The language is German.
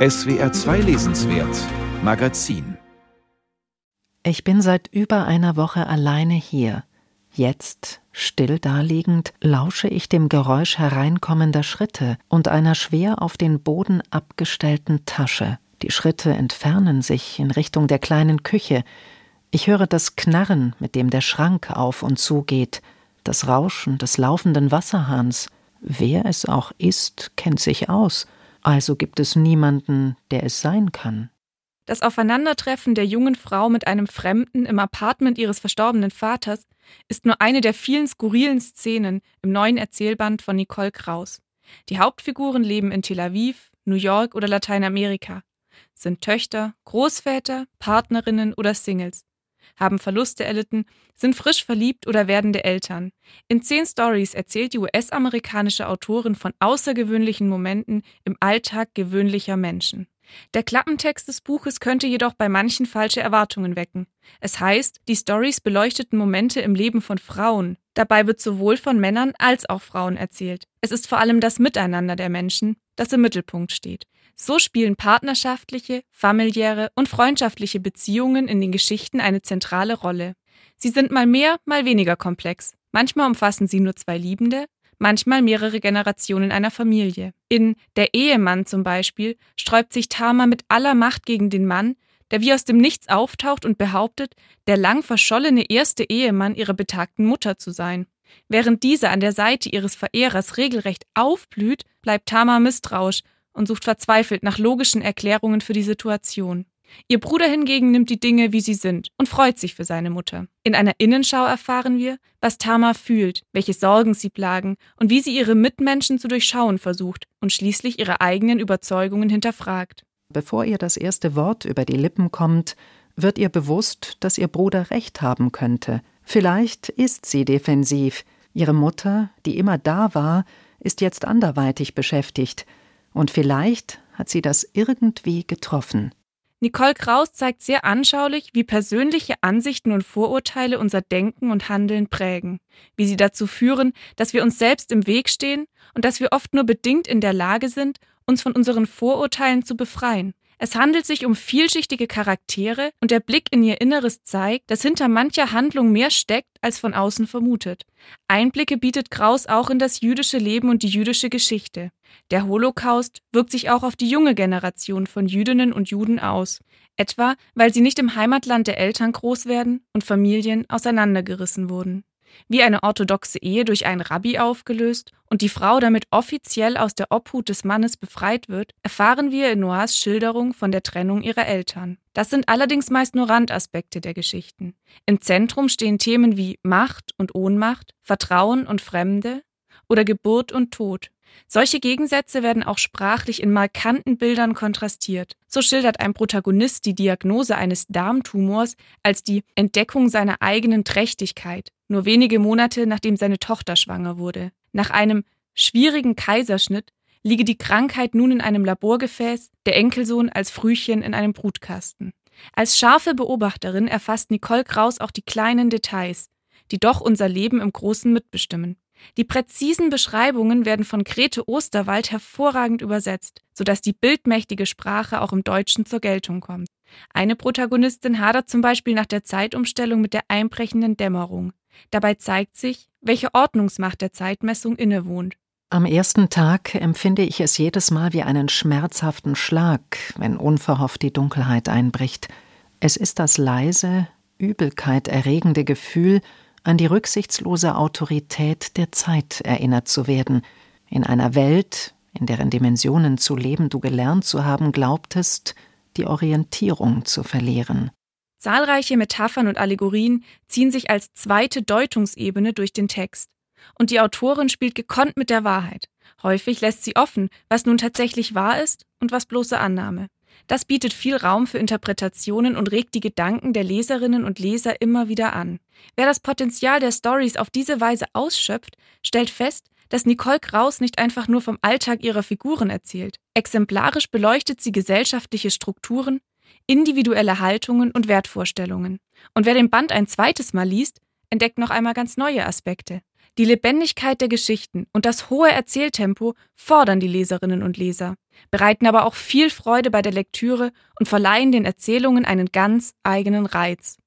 SWR 2 Lesenswert Magazin Ich bin seit über einer Woche alleine hier. Jetzt, still daliegend, lausche ich dem Geräusch hereinkommender Schritte und einer schwer auf den Boden abgestellten Tasche. Die Schritte entfernen sich in Richtung der kleinen Küche. Ich höre das Knarren, mit dem der Schrank auf und zugeht, das Rauschen des laufenden Wasserhahns. Wer es auch ist, kennt sich aus, also gibt es niemanden, der es sein kann. Das Aufeinandertreffen der jungen Frau mit einem Fremden im Apartment ihres verstorbenen Vaters ist nur eine der vielen skurrilen Szenen im neuen Erzählband von Nicole Kraus. Die Hauptfiguren leben in Tel Aviv, New York oder Lateinamerika, sind Töchter, Großväter, Partnerinnen oder Singles haben Verluste erlitten, sind frisch verliebt oder werdende Eltern. In zehn Stories erzählt die US-amerikanische Autorin von außergewöhnlichen Momenten im Alltag gewöhnlicher Menschen. Der Klappentext des Buches könnte jedoch bei manchen falsche Erwartungen wecken. Es heißt, die Stories beleuchteten Momente im Leben von Frauen. Dabei wird sowohl von Männern als auch Frauen erzählt. Es ist vor allem das Miteinander der Menschen, das im Mittelpunkt steht. So spielen partnerschaftliche, familiäre und freundschaftliche Beziehungen in den Geschichten eine zentrale Rolle. Sie sind mal mehr, mal weniger komplex. Manchmal umfassen sie nur zwei Liebende, manchmal mehrere Generationen einer Familie. In Der Ehemann zum Beispiel sträubt sich Tama mit aller Macht gegen den Mann, der wie aus dem Nichts auftaucht und behauptet, der lang verschollene erste Ehemann ihrer betagten Mutter zu sein. Während diese an der Seite ihres Verehrers regelrecht aufblüht, bleibt Tama misstrauisch und sucht verzweifelt nach logischen Erklärungen für die Situation. Ihr Bruder hingegen nimmt die Dinge, wie sie sind, und freut sich für seine Mutter. In einer Innenschau erfahren wir, was Tama fühlt, welche Sorgen sie plagen und wie sie ihre Mitmenschen zu durchschauen versucht und schließlich ihre eigenen Überzeugungen hinterfragt. Bevor ihr das erste Wort über die Lippen kommt, wird ihr bewusst, dass ihr Bruder recht haben könnte. Vielleicht ist sie defensiv. Ihre Mutter, die immer da war, ist jetzt anderweitig beschäftigt und vielleicht hat sie das irgendwie getroffen. Nicole Kraus zeigt sehr anschaulich, wie persönliche Ansichten und Vorurteile unser Denken und Handeln prägen, wie sie dazu führen, dass wir uns selbst im Weg stehen und dass wir oft nur bedingt in der Lage sind, uns von unseren Vorurteilen zu befreien. Es handelt sich um vielschichtige Charaktere und der Blick in ihr Inneres zeigt, dass hinter mancher Handlung mehr steckt, als von außen vermutet. Einblicke bietet Kraus auch in das jüdische Leben und die jüdische Geschichte. Der Holocaust wirkt sich auch auf die junge Generation von Jüdinnen und Juden aus, etwa weil sie nicht im Heimatland der Eltern groß werden und Familien auseinandergerissen wurden wie eine orthodoxe Ehe durch einen Rabbi aufgelöst und die Frau damit offiziell aus der Obhut des Mannes befreit wird, erfahren wir in Noahs Schilderung von der Trennung ihrer Eltern. Das sind allerdings meist nur Randaspekte der Geschichten. Im Zentrum stehen Themen wie Macht und Ohnmacht, Vertrauen und Fremde oder Geburt und Tod. Solche Gegensätze werden auch sprachlich in markanten Bildern kontrastiert. So schildert ein Protagonist die Diagnose eines Darmtumors als die Entdeckung seiner eigenen Trächtigkeit, nur wenige Monate nachdem seine Tochter schwanger wurde. Nach einem schwierigen Kaiserschnitt liege die Krankheit nun in einem Laborgefäß, der Enkelsohn als Frühchen in einem Brutkasten. Als scharfe Beobachterin erfasst Nicole Kraus auch die kleinen Details, die doch unser Leben im Großen mitbestimmen. Die präzisen Beschreibungen werden von Grete Osterwald hervorragend übersetzt, sodass die bildmächtige Sprache auch im Deutschen zur Geltung kommt. Eine Protagonistin hadert zum Beispiel nach der Zeitumstellung mit der einbrechenden Dämmerung. Dabei zeigt sich, welche Ordnungsmacht der Zeitmessung innewohnt. Am ersten Tag empfinde ich es jedes Mal wie einen schmerzhaften Schlag, wenn unverhofft die Dunkelheit einbricht. Es ist das leise, Übelkeit erregende Gefühl, an die rücksichtslose Autorität der Zeit erinnert zu werden, in einer Welt, in deren Dimensionen zu leben du gelernt zu haben glaubtest, die Orientierung zu verlieren. Zahlreiche Metaphern und Allegorien ziehen sich als zweite Deutungsebene durch den Text. Und die Autorin spielt gekonnt mit der Wahrheit. Häufig lässt sie offen, was nun tatsächlich wahr ist und was bloße Annahme. Das bietet viel Raum für Interpretationen und regt die Gedanken der Leserinnen und Leser immer wieder an. Wer das Potenzial der Stories auf diese Weise ausschöpft, stellt fest, dass Nicole Kraus nicht einfach nur vom Alltag ihrer Figuren erzählt. Exemplarisch beleuchtet sie gesellschaftliche Strukturen, individuelle Haltungen und Wertvorstellungen. Und wer den Band ein zweites Mal liest, entdeckt noch einmal ganz neue Aspekte. Die Lebendigkeit der Geschichten und das hohe Erzähltempo fordern die Leserinnen und Leser, bereiten aber auch viel Freude bei der Lektüre und verleihen den Erzählungen einen ganz eigenen Reiz.